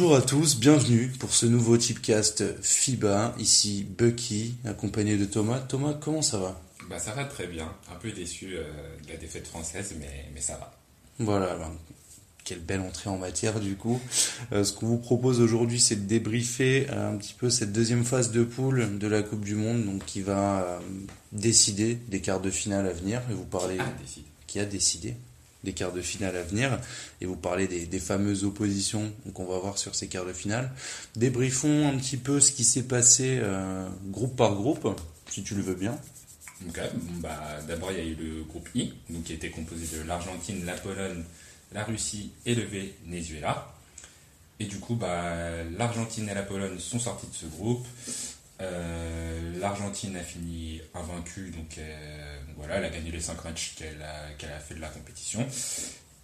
Bonjour à tous, bienvenue pour ce nouveau Tipcast FIBA. Ici Bucky, accompagné de Thomas. Thomas, comment ça va? Bah ça va très bien, un peu déçu euh, de la défaite française, mais, mais ça va. Voilà, ben, quelle belle entrée en matière du coup. Euh, ce qu'on vous propose aujourd'hui, c'est de débriefer euh, un petit peu cette deuxième phase de poule de la Coupe du Monde, donc qui va décider des quarts de finale à venir. Et vous parler Ah, qui a décidé des quarts de finale à venir et vous parler des, fameuses oppositions qu'on va voir sur ces quarts de finale. Débriefons un petit peu ce qui s'est passé euh, groupe par groupe, si tu le veux bien. Bah, d'abord il y a eu le groupe I, qui était composé de l'Argentine, la Pologne, la Russie et le Venezuela. Et du coup, bah, l'Argentine et la Pologne sont sortis de ce groupe. Euh, L'Argentine a fini invaincue, donc euh, voilà, elle a gagné les 5 matchs qu'elle a, fait de la compétition.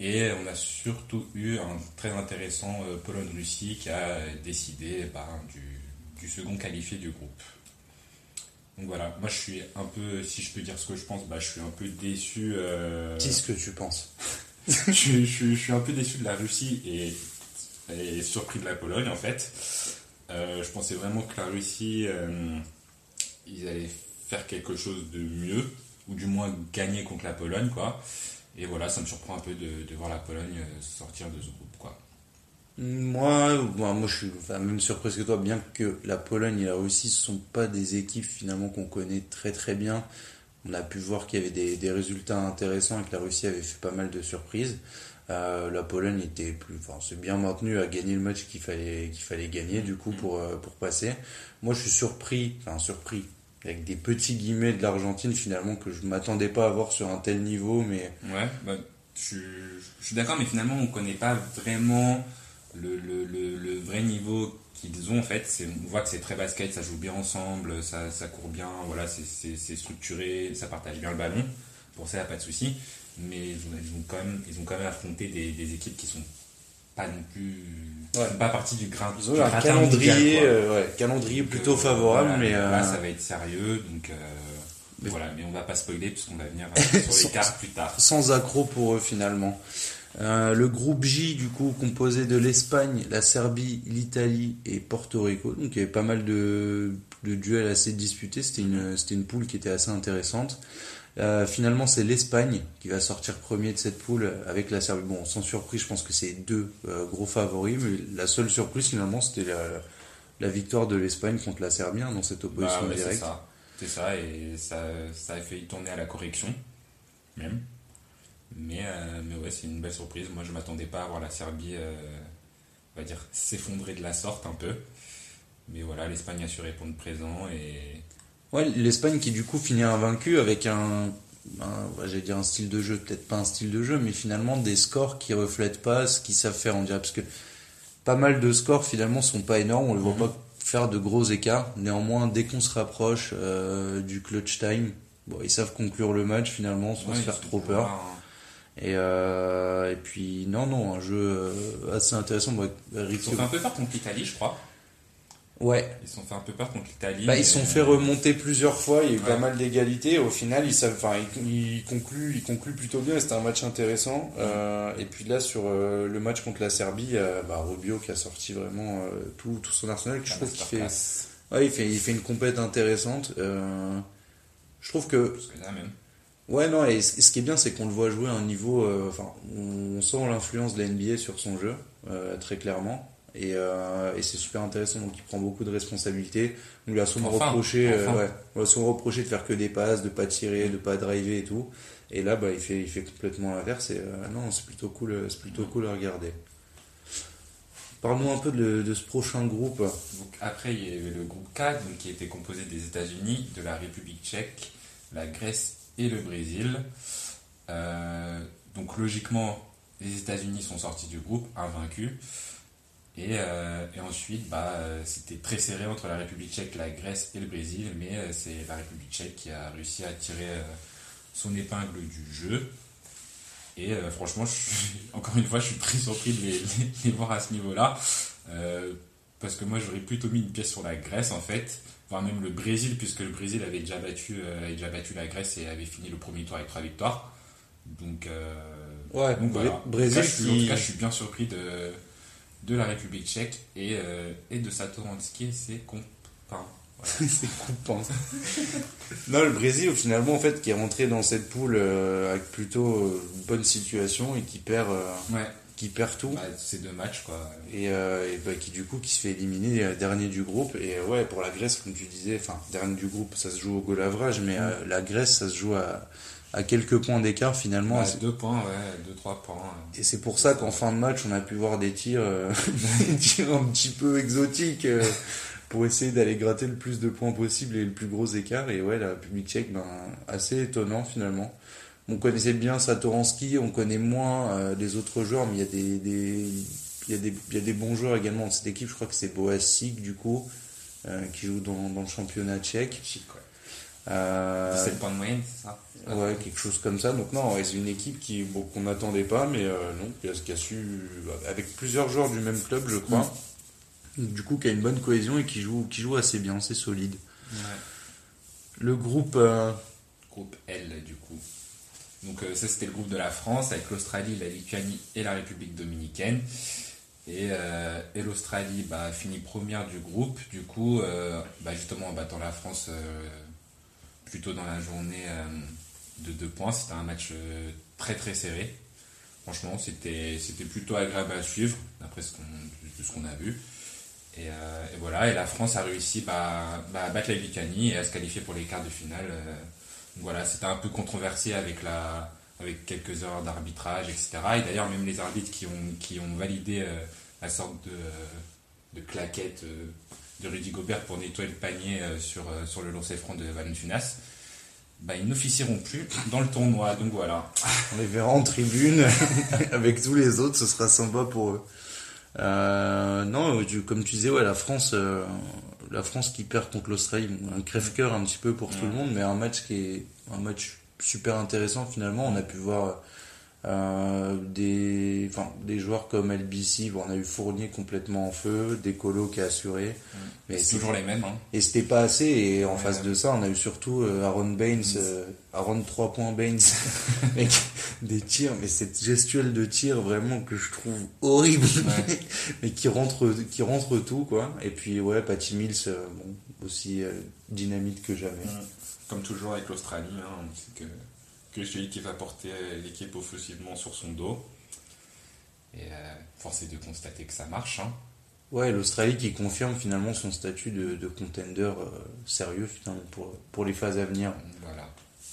Et on a surtout eu un très intéressant euh, Pologne-Russie qui a décidé bah, du, du second qualifié du groupe. Donc voilà, moi je suis un peu, si je peux dire ce que je pense, bah, je suis un peu déçu. Dis ce que tu penses. je, suis- je suis- je suis un peu déçu de la Russie et, et surpris de la Pologne en fait. Euh, je pensais vraiment que la Russie, euh, ils allaient faire quelque chose de mieux, ou du moins gagner contre la Pologne, quoi. Et voilà, ça me surprend un peu de, voir la Pologne euh, sortir de ce groupe, quoi. Moi, moi, je suis enfin, même surprise que toi, bien que la Pologne et la Russie ne sont pas des équipes finalement qu'on connaît très très bien. On a pu voir qu'il y avait des résultats intéressants et que la Russie avait fait pas mal de surprises. Euh, la Pologne était plus, enfin, c'est bien maintenu à gagner le match qu'il fallait qu'il fallait gagner du coup pour euh, pour passer. Moi, je suis surpris, enfin surpris avec des petits guillemets de l'Argentine finalement que je m'attendais pas à voir sur un tel niveau, mais Ouais, bah, je, suis- je suis d'accord, mais finalement, on connaît pas vraiment le, le, le, le vrai niveau qu'ils ont en fait. C'est- On voit que c'est très basket, ça joue bien ensemble, ça, ça court bien, voilà, c'est- c'est c'est structuré, ça partage bien le ballon. Pour ça, y a pas de souci. Mais ils ont, ils ont quand même, ils ont quand même affronté des, des équipes qui sont pas non plus, Ouais. pas partie du grain. ils ont un calendrier, euh, ouais, calendrier plutôt euh, favorable, voilà, mais là, euh, ça va être sérieux, donc euh, Mais- voilà. Mais on va pas spoiler puisqu'on va venir sur Sans- les cartes plus tard. sans accroc pour eux finalement. Euh, le groupe J, du coup, composé de l'Espagne, la Serbie, l'Italie et Porto Rico. Donc il y avait pas mal de, de duels assez disputés. C'était une, c'était une poule qui était assez intéressante. Euh, finalement, c'est l'Espagne qui va sortir premier de cette poule avec la Serbie. Bon, sans surprise, je pense que c'est deux euh, gros favoris, mais la seule surprise finalement, c'était la, la victoire de l'Espagne contre la Serbie hein, dans cette Bah opposition c'est directe. ça. C'est ça, et ça, ça a fait tourner à la correction, même. Mais, euh, mais ouais, c'est une belle surprise. Moi, je m'attendais pas à voir la Serbie, euh, on va dire, s'effondrer de la sorte un peu. Mais voilà, l'Espagne a su répondre présent et. Ouais, l'Espagne qui du coup finit invaincu avec un, j'allais dire un style de jeu, peut-être pas un style de jeu, mais finalement des scores qui reflètent pas ce qu'ils savent faire, on dirait, parce que pas mal de scores finalement sont pas énormes, on les voit Mhm. pas faire de gros écarts. Néanmoins, dès qu'on se rapproche euh, du clutch time, bon, ils savent conclure le match finalement sans Ouais, se faire trop peur. hein. Et, euh, et puis non, non, un jeu euh, assez intéressant. Bah, Ils sont fait un peu peur contre l'Italie, je crois. Ouais, Ils se sont fait un peu peur contre l'Italie. Bah, ils se sont fait remonter plusieurs fois, il y a eu Ouais. pas mal d'égalités. Au final, ils, savent, enfin, ils, ils concluent, ils concluent plutôt bien. C'était un match intéressant. Euh, et puis là, sur euh, le match contre la Serbie, euh, bah, Rubio qui a sorti vraiment euh, tout, tout son arsenal. que Je trouve qu'il fait, ouais, il fait, il fait une compète intéressante. Je trouve que Plus que ça, même. Ouais, non, et ce qui est bien, c'est qu'on le voit jouer à un niveau. Enfin, on sent l'influence de la NBA sur son jeu, très clairement. Et, euh, et c'est super intéressant, donc il prend beaucoup de responsabilités. On lui a souvent Enfin, reproché, euh, enfin. ouais, on lui a souvent reproché de faire que des passes, de pas tirer, de pas driver et tout. Et là, bah, il fait, il fait complètement l'inverse. Et euh, non, c'est plutôt cool, c'est plutôt cool à regarder. Parle-nous un peu de, de ce prochain groupe. Donc, après, il y avait le groupe 4 donc, qui était composé des États-Unis, de la République tchèque, la Grèce et le Brésil. Euh, donc logiquement, les États-Unis sont sortis du groupe, invaincus. Et, euh, et ensuite, bah, euh, c'était très serré entre la République tchèque, la Grèce et le Brésil, mais euh, c'est la République tchèque qui a réussi à tirer euh, son épingle du jeu. Et franchement, je suis- encore une fois, je suis très surpris de les, les- les voir à ce niveau-là. Parce que moi, j'aurais plutôt mis une pièce sur la Grèce, en fait. Voire même le Brésil, puisque le Brésil avait déjà battu, avait déjà battu la Grèce et avait fini le premier tour avec trois victoires. Donc, Ouais, donc voilà. Brésil en, tout cas, je suis, en tout cas, je suis bien surpris de, de la République tchèque et, euh, et de Satoransky et ses. Voilà. c'est coupant. non, le Brésil, finalement, en fait, qui est rentré dans cette poule euh, avec plutôt euh, bonne situation et qui perd, euh, Ouais, qui perd tout. bah, c'est deux matchs quoi. Et, et bah, qui, du coup, qui se fait éliminer dernier du groupe. Et ouais, pour la Grèce, comme tu disais, enfin, dernier du groupe, ça se joue au goal average, mais euh, la Grèce, ça se joue à, à quelques points d'écart finalement. Deux points, ouais, deux, trois points. Et c'est pour ça qu'en fin de match, on a pu voir des tirs, euh, des tirs un petit peu exotiques euh, pour essayer d'aller gratter le plus de points possible et le plus gros écart. Et ouais, la République tchèque, ben, assez étonnant finalement. On connaissait bien Satoransky, on connaît moins euh, les autres joueurs, mais il y a des, des, il y a des, il y a des bons joueurs également dans cette équipe. Je crois que c'est Boasik du coup, qui joue dans, dans le championnat tchèque. Chic, ouais. Euh, 17 points de moyenne, c'est ça Ouais, quelque chose comme ça. Donc non, c'est une équipe qui bon, qu'on n'attendait pas, mais euh, non, qui a, qui a su avec plusieurs joueurs du même club, je crois. Du coup, qui a une bonne cohésion et qui joue, qui joue assez bien, c'est solide. Ouais. Le groupe, euh, Groupe L, du coup. Donc, euh, ça, c'était le groupe de la France avec l'Australie, la Lituanie et la République dominicaine. Et, euh, et l'Australie bah, finit première du groupe, du coup, euh, bah, justement en battant la France euh, plutôt dans la journée euh, de deux points. C'était un match euh, très très serré. Franchement, c'était plutôt agréable à suivre, d'après ce qu'on a vu. Et, euh, et voilà, et la France a réussi bah, bah, à battre la Lituanie et à se qualifier pour les quarts de finale. voilà, c'était un peu controversé avec, la, avec quelques heures d'arbitrage, etc. Et d'ailleurs, même les arbitres qui ont, qui ont validé la sorte de, de claquette de Rudy Gobert pour nettoyer le panier euh, sur, euh, sur le lancer franc de Valentunas, bah, ils n'officieront plus dans le tournoi. Donc voilà. on les verra en tribune avec tous les autres, ce sera sympa pour eux. Euh, non, comme tu disais, ouais, la France, euh, la France qui perd contre l'Australie, un crève-cœur un petit peu pour tout le monde, mais un match qui est un match super intéressant finalement. On a pu voir euh, des, enfin, des joueurs comme LBC, bon, on a eu Fournier complètement en feu, Décolo qui a assuré, mais C'est toujours les mêmes. Hein. et c'était pas assez. Et en Ouais. face de ça, on a eu surtout euh, Aaron Baines, euh, Aaron 3 points Baines, avec des tirs, mais cette gestuelle de tir vraiment que je trouve horrible, Ouais. mais qui rentre, qui rentre tout quoi. Et puis ouais, Patty Mills, bon, aussi dynamite que jamais. Comme toujours avec l'Australie, hein, on sait que, que celui qui va porter l'équipe offensivement sur son dos. Et euh, force est de constater que ça marche. Hein. Ouais, l'Australie qui confirme finalement son statut de, de contender euh, sérieux finalement pour, pour les phases à venir. Voilà.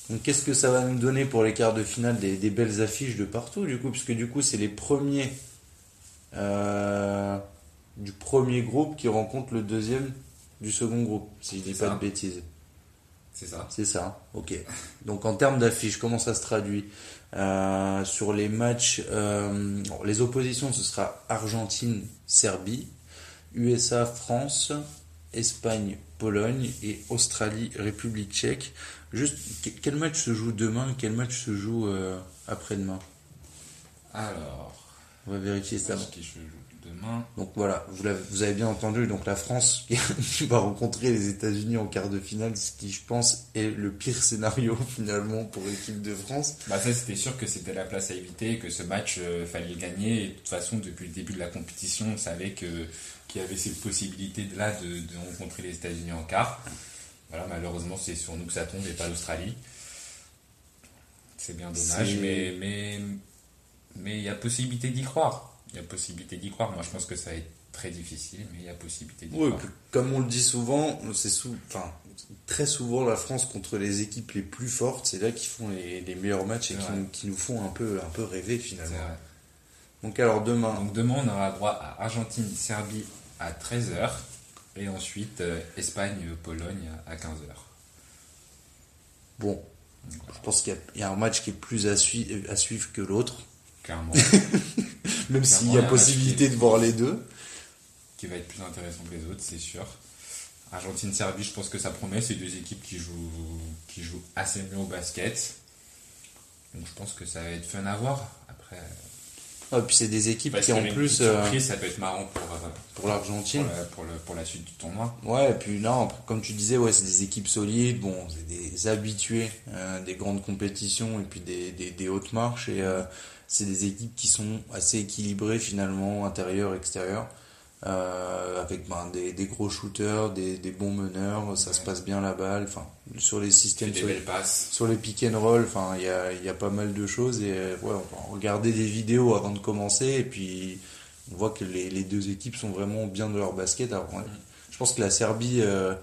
Donc qu'est-ce que ça va nous donner pour les quarts de finale des, des belles affiches de partout du coup? Puisque du coup c'est les premiers euh, du premier groupe qui rencontrent le deuxième du second groupe si je dis pas de bêtises. C'est ça. C'est ça, ok. Donc en termes d'affiches, comment ça se traduit? Euh, Sur les matchs, euh, bon, les oppositions, ce sera Argentine, Serbie, USA, France, Espagne, Pologne et Australie, République tchèque. Juste, que- quel match se joue demain? Quel match se joue euh, après-demain? Alors, On va vérifier ça. match qui se joue demain. Donc voilà, vous, avez bien entendu, donc la France qui, va rencontrer les États-Unis en quart de finale, ce qui je pense est le pire scénario finalement pour l'équipe de France. Bah ça c'était sûr que c'était la place à éviter, que ce match euh, fallait gagner. Et de toute façon, depuis le début de la compétition, on savait que qu'il y avait cette possibilité de là de, de rencontrer les États-Unis en quart. Voilà, malheureusement, c'est sur nous que ça tombe et pas l'Australie. C'est bien dommage, mais mais il y a possibilité d'y croire. Il y a possibilité d'y croire. Moi, je pense que ça va être très difficile, mais il y a possibilité d'y Oui, croire. comme on le dit souvent, c'est enfin, très souvent la France contre les équipes les plus fortes, c'est là qu'ils font les, les meilleurs matchs et qui nous, qui nous font un peu, un peu rêver finalement. Donc alors demain, Donc demain, on aura droit à Argentine, Serbie à 13h et ensuite euh, Espagne, Pologne à 15h. bon, je pense qu'il y a- il y, a un match qui est plus à, sui- à suivre que l'autre, Clairement, même s'il il y a possibilité de voir les deux. qui va être plus intéressant que les autres, c'est sûr. Argentine, Serbie, je pense que ça promet. C'est deux équipes qui jouent, qui jouent assez mieux au basket. Donc je pense que ça va être fun à voir. Après, Ah, puis c'est des équipes Parce qui en plus euh, ça peut être marrant pour, euh, pour l'Argentine. pour, la, pour, le, pour la suite du tournoi. Ouais, et puis non, après, comme tu disais, ouais, c'est des équipes solides, bon, c'est des habitués euh, des grandes compétitions et puis des, des, des hautes marches et euh, c'est des équipes qui sont assez équilibrées finalement, intérieur, extérieur, euh, avec ben, des, des gros shooters, des, des bons meneurs, ça se passe bien la balle, enfin, sur les systèmes, sur passes. sur les pick and roll, enfin, il y a, il y a pas mal de choses et euh, ouais, on va regarder des vidéos avant de commencer et puis on voit que les, les deux équipes sont vraiment bien de leur basket. Alors, ouais, je pense que la Serbie euh,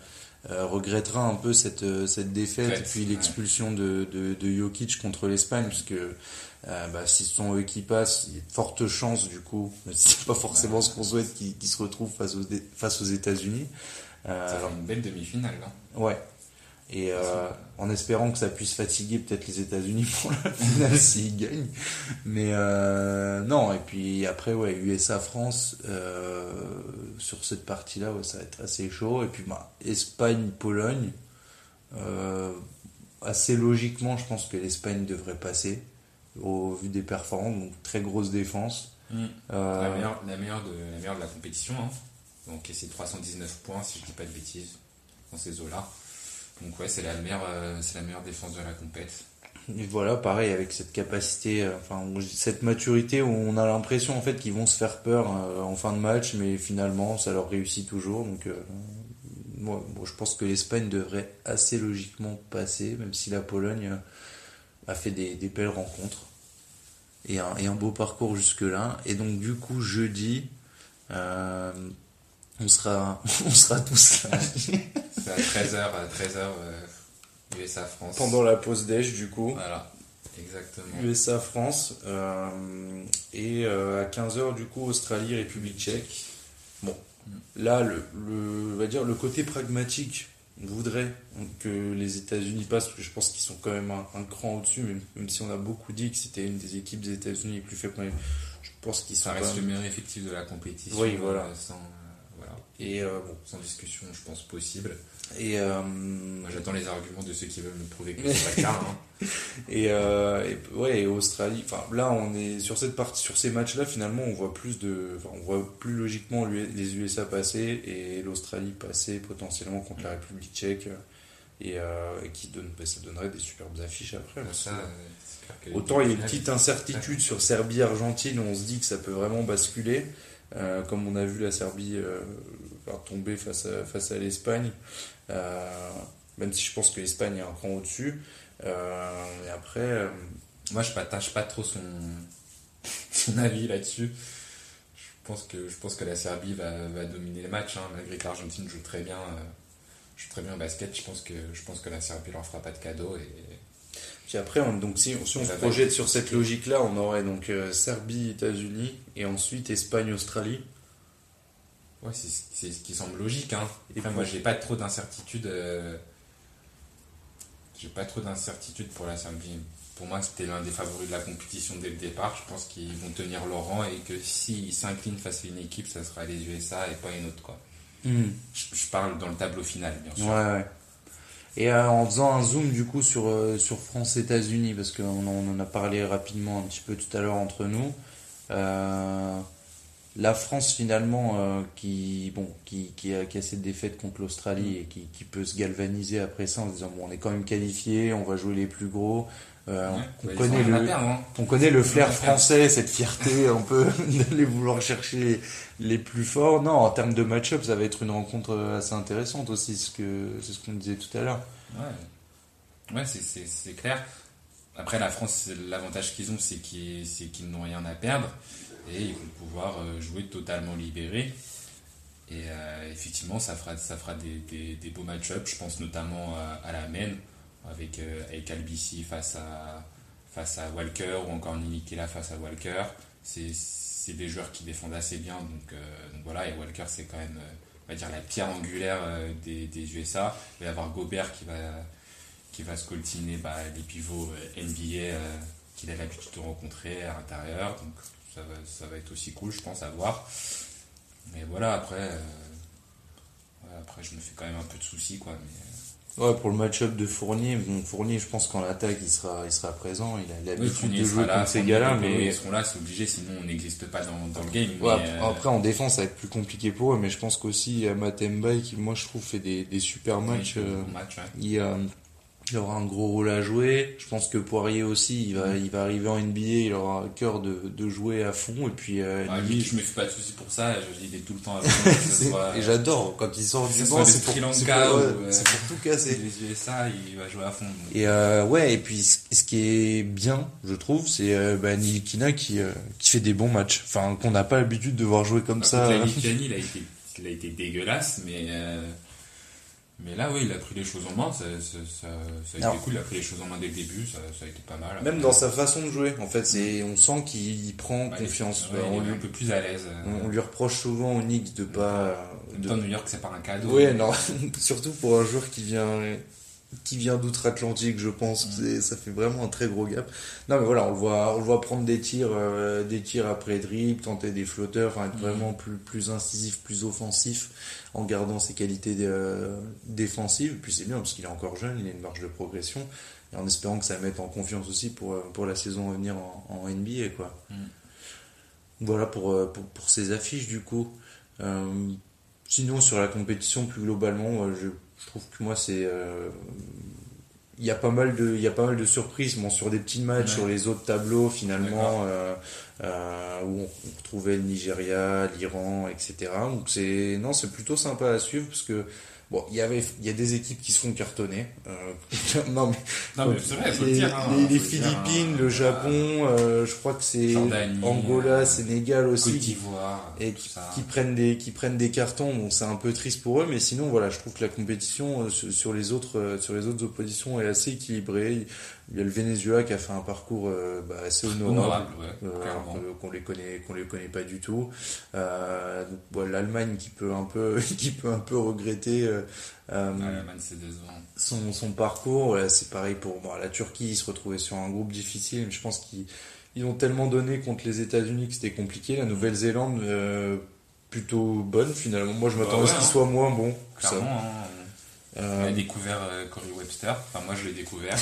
regrettera un peu cette, euh, cette défaite et puis ouais. l'expulsion de, de, de Jokic contre l'Espagne, puisque euh, bah, si ce sont eux qui passent, il y a de fortes chances du coup, c'est pas forcément ce qu'on souhaite, qu'ils se retrouvent face aux, face aux États-Unis. Euh, Ça fait une belle demi-finale, là. Ouais. Et euh, en espérant que ça puisse fatiguer peut-être les États-Unis pour la finale s'ils gagnent. Mais euh, non, et puis après, ouais, USA-France, euh, sur cette partie-là, ouais, ça va être assez chaud. Et puis bah, Espagne-Pologne, assez logiquement, je pense que l'Espagne devrait passer au vu des performances. Donc très grosse défense. Euh, La, meilleure, la, meilleure de, la meilleure de la compétition. Hein. Donc c'est 319 points, si je dis pas de bêtises, dans ces eaux-là. Donc ouais, c'est la meilleure, euh, la meilleure défense de la compète. Et voilà, pareil, avec cette capacité, euh, enfin, cette maturité où on a l'impression en fait qu'ils vont se faire peur euh, en fin de match, mais finalement ça leur réussit toujours. Donc, moi, je pense que l'Espagne devrait assez logiquement passer, même si la Pologne a fait des, belles rencontres et un, beau parcours jusque-là. Et donc, du coup, jeudi, on sera, on sera tous là C'est à 13h, à 13h, euh, USA France. pendant la pause déj, du coup. Voilà, exactement. USA France euh, et euh, à 15h du coup Australie République Tchèque. Bon, là le, le on va dire le côté pragmatique voudrait que les États-Unis passent parce que je pense qu'ils sont quand même un, un cran au-dessus même, même si on a beaucoup dit que c'était une des équipes des États-Unis les plus faibles je pense qu'ils sont Ça reste le meilleur effectif de la compétition. Oui, voilà. euh, Sans. Et euh, bon sans discussion, je pense, possible. et euh, j'attends les arguments de ceux qui veulent me prouver que c'est pas le cas. hein. Et, euh, et- ouais, et Australie. Enfin, là, on est sur cette partie, sur ces matchs-là, finalement, on voit plus de, enfin, on voit plus logiquement les USA passer et l'Australie passer potentiellement contre la République Tchèque et, euh, et qui donne, bah, ça donnerait des superbes affiches après. Ça, les Autant il y a une petite incertitude sur Serbie-Argentine on se dit que ça peut vraiment basculer, euh, comme on a vu la Serbie euh, tomber face à, face à l'Espagne, euh, même si je pense que l'Espagne est un cran au-dessus. Euh, et après, Moi, je partage pas trop son, son avis là-dessus. Je pense que je pense que la Serbie va, va dominer le match, hein, malgré que l'Argentine joue très bien, joue très bien au basket. Je pense que je pense que la Serbie leur fera pas de cadeau et puis après, on- donc si, si on se projette sur cette logique-là, on aurait donc euh, Serbie, États-Unis et ensuite Espagne, Australie. ouais, c'est ce qui semble logique. Hein. Et moi, j'ai pas trop d'incertitude. euh, j'ai pas trop d'incertitude pour la Serbie. Pour moi, c'était l'un des favoris de la compétition dès le départ. Je pense qu'ils vont tenir leur rang et que s'ils s'inclinent face à une équipe, ça sera les USA et pas une autre. Quoi. Je, je parle dans le tableau final, bien sûr. Ouais, ouais. Et euh, en faisant un zoom du coup sur, euh, sur France-États-Unis, parce qu'on en- on en a parlé rapidement un petit peu tout à l'heure entre nous, euh, la France finalement qui, bon, qui, qui, a, qui a cette défaite contre l'Australie et qui, qui peut se galvaniser après ça en se disant bon, on est quand même qualifié, on va jouer les plus gros. Euh, Ouais, on, connaît le, hein. on connaît le flair français, cette fierté un peu d'aller vouloir chercher les, plus forts. Non, en termes de match-up, ça va être une rencontre euh, assez intéressante aussi, ce que c'est ce qu'on disait tout à l'heure. Ouais, ouais c'est- clair. Après, la France, l'avantage qu'ils ont, c'est qu'ils n'ont rien à perdre et ils vont pouvoir euh, jouer totalement libérés. Et euh, effectivement, ça fera, ça fera des, des, des beaux match-ups. Je pense notamment à, à la Maine avec, euh, avec Albici face à, face à Walker ou encore Nilikela face à Walker. C'est des joueurs qui défendent assez bien. Donc, euh, donc voilà, et Walker, c'est quand même, euh, on va dire, la pierre angulaire des, des USA. Il va y avoir Gobert qui va, qui va scoltiner bah, les pivots NBA qu'il a l'habitude de rencontrer à l'intérieur. Donc ça va, ça va être aussi cool, je pense, à voir. Mais voilà, après, après je me fais quand même un peu de soucis, quoi. Ouais, pour le match-up de Fournier, bon, Fournier, je pense qu'en attaque, il sera, il sera présent. Il a l'habitude de jouer là, contre ces gars-là. Mais Ils seront là, c'est obligé, sinon on n'existe pas dans, dans le game. Ouais, mais, après, euh, après, en défense, ça va être plus compliqué pour eux. Mais je pense qu'aussi, Matemba, qui, moi, je trouve, fait des, des super matchs. oui, euh, match, ouais. il, euh, il aura un gros rôle à jouer. Je pense que Poirier aussi, il va, il va arriver en NBA, il aura un cœur de, de jouer à fond. Et puis, euh, Ouais, lui, je me fais pas de soucis pour ça, je dis il est tout le temps à soit- et j'adore quand il sort du banc, c'est le pour, pour- euh, pour tout casser. les USA, il va jouer à fond. donc. Et euh, ouais, et puis ce ce qui est bien, je trouve, c'est euh, bah, Nilikina qui, euh, qui fait des bons matchs. Enfin, qu'on n'a pas l'habitude de voir jouer comme Par ça. Lituanie, il a été, il a été dégueulasse, mais, euh, mais là, oui, il a pris les choses en main. Ça, ça, ça, ça a été Alors- cool. Il a pris les choses en main dès le début. Ça, ça a été pas mal. Même dans sa façon de jouer, en fait, c'est on sent qu'il prend est- confiance. ouais, Bah, il on, est lui, un peu plus à l'aise. on- on lui reproche souvent au Knicks de pas. En même de- temps, New York, c'est pas un cadeau. Ouais, non, surtout pour un joueur qui vient qui vient d'outre-Atlantique, je pense que Mm. c'est- ça fait vraiment un très gros gap. Non, mais voilà, on le voit, on le voit prendre des tirs, euh, des tirs après dribble, tenter des flotteurs, enfin, être Mm. vraiment plus plus incisif, plus offensif, en gardant ses qualités euh, défensives. Puis c'est bien parce qu'il est encore jeune, il a une marge de progression, et en espérant que ça mette en confiance aussi pour euh, pour la saison à venir en, en NBA, quoi. Mm. Voilà pour, euh, pour pour ces affiches du coup. Euh, Sinon, sur la compétition, plus globalement, euh, je, je trouve que moi, c'est. euh, Il y a pas mal de, il y a pas mal de surprises. Bon, sur des petits matchs, Ouais. sur les autres tableaux, finalement, euh, euh, où on, on retrouvait le Nigeria, l'Iran, etc. Donc c'est, non, c'est plutôt sympa à suivre parce que bon, il y avait, il y a des équipes qui se font cartonner. Euh, non mais Non, mais c'est vrai, faut le les, dire. hein, les- faut les le dire, Philippines, hein. le Japon, euh, je crois que c'est Angola, euh, Sénégal aussi. Côte d'Ivoire, et qui, qui prennent des qui prennent des cartons donc c'est un peu triste pour eux mais sinon voilà je trouve que la compétition euh, sur sur les autres euh, sur les autres oppositions est assez équilibrée il y a le Venezuela qui a fait un parcours euh, bah, assez honorable, ouais, euh, qu'on les connaît qu'on les connaît pas du tout euh, l'Allemagne qui peut un peu qui peut un peu regretter Ouais, son, son parcours. Voilà, c'est pareil pour bon, la Turquie, ils se retrouvaient sur un groupe difficile, mais je pense qu'ils ils ont tellement donné contre les États-Unis que c'était compliqué. La Nouvelle-Zélande, plutôt bonne finalement. Moi, je Bah m'attendais à ce ouais, qu'il hein. soit moins bon. que ça. Clairement, hein, on a découvert Corey Webster. Enfin, moi, je l'ai découvert,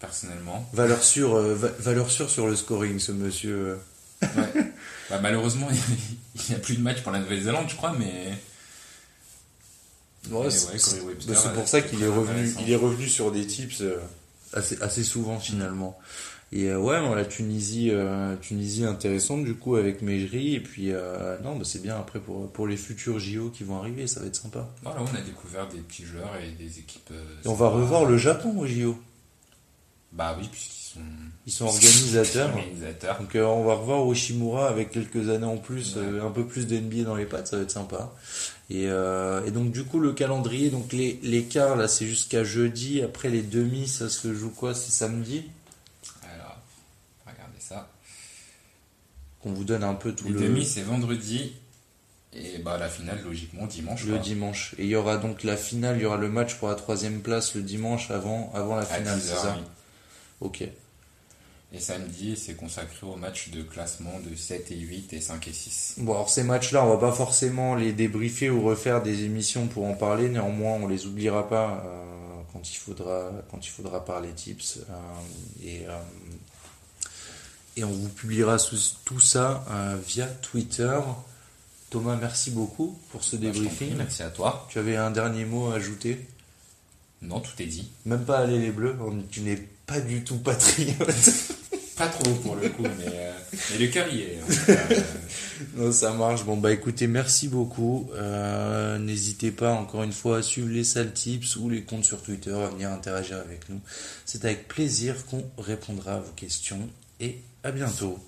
personnellement. valeur sûre, euh, va- valeur sûre sur le scoring, ce monsieur. Ouais. Bah, malheureusement, il n'y a plus de match pour la Nouvelle-Zélande, je crois, mais. Ouais, Mais c'est ouais, c'est euh, pour ça qu'il est revenu. Il est revenu sur des tips euh, assez assez souvent finalement. Et euh, ouais, bon, la Tunisie, euh, Tunisie intéressante du coup avec Mejri et puis euh, non, bah, c'est bien après pour pour les futurs JO qui vont arriver, ça va être sympa. Voilà, on a découvert des petits joueurs et des équipes. Et on va revoir le Japon aux JO. Bah oui, puisqu'ils sont Ils sont organisateurs. organisateurs. Donc euh, on va revoir Oshimura avec quelques années en plus, Ouais. euh, un peu plus d'NBA dans les pattes, ça va être sympa. Et, euh, et donc du coup le calendrier, donc les, les quarts là c'est jusqu'à jeudi, après les demi ça se joue quoi? C'est samedi? Alors, regardez ça. Qu'on vous donne un peu tout Les le, demi, c'est vendredi. Et bah, la finale, logiquement, dimanche. le quoi. dimanche. Et il y aura donc la finale, il y aura le match pour la troisième place le dimanche avant, avant la finale, 10 c'est ça? oui. Ok. Et samedi, c'est consacré au match de classement de 7 et 8 et 5 et 6. Bon, alors ces matchs-là, on va pas forcément les débriefer ou refaire des émissions pour en parler. Néanmoins, on les oubliera pas euh, quand il faudra quand il faudra parler tips. euh, et euh, et on vous publiera tout ça via Twitter. Thomas, merci beaucoup pour ce Bah, débriefing. Merci à toi. Tu avais un dernier mot à ajouter? Non, tout est dit. Même pas aller les bleus. on- Tu n'es pas du tout patriote. Pas trop pour le coup, mais, euh, mais le cœur y est. Non, ça marche. Bon, bah écoutez, merci beaucoup. Euh, N'hésitez pas, encore une fois, à suivre les sales tips ou les comptes sur Twitter, à venir interagir avec nous. C'est avec plaisir qu'on répondra à vos questions et à bientôt.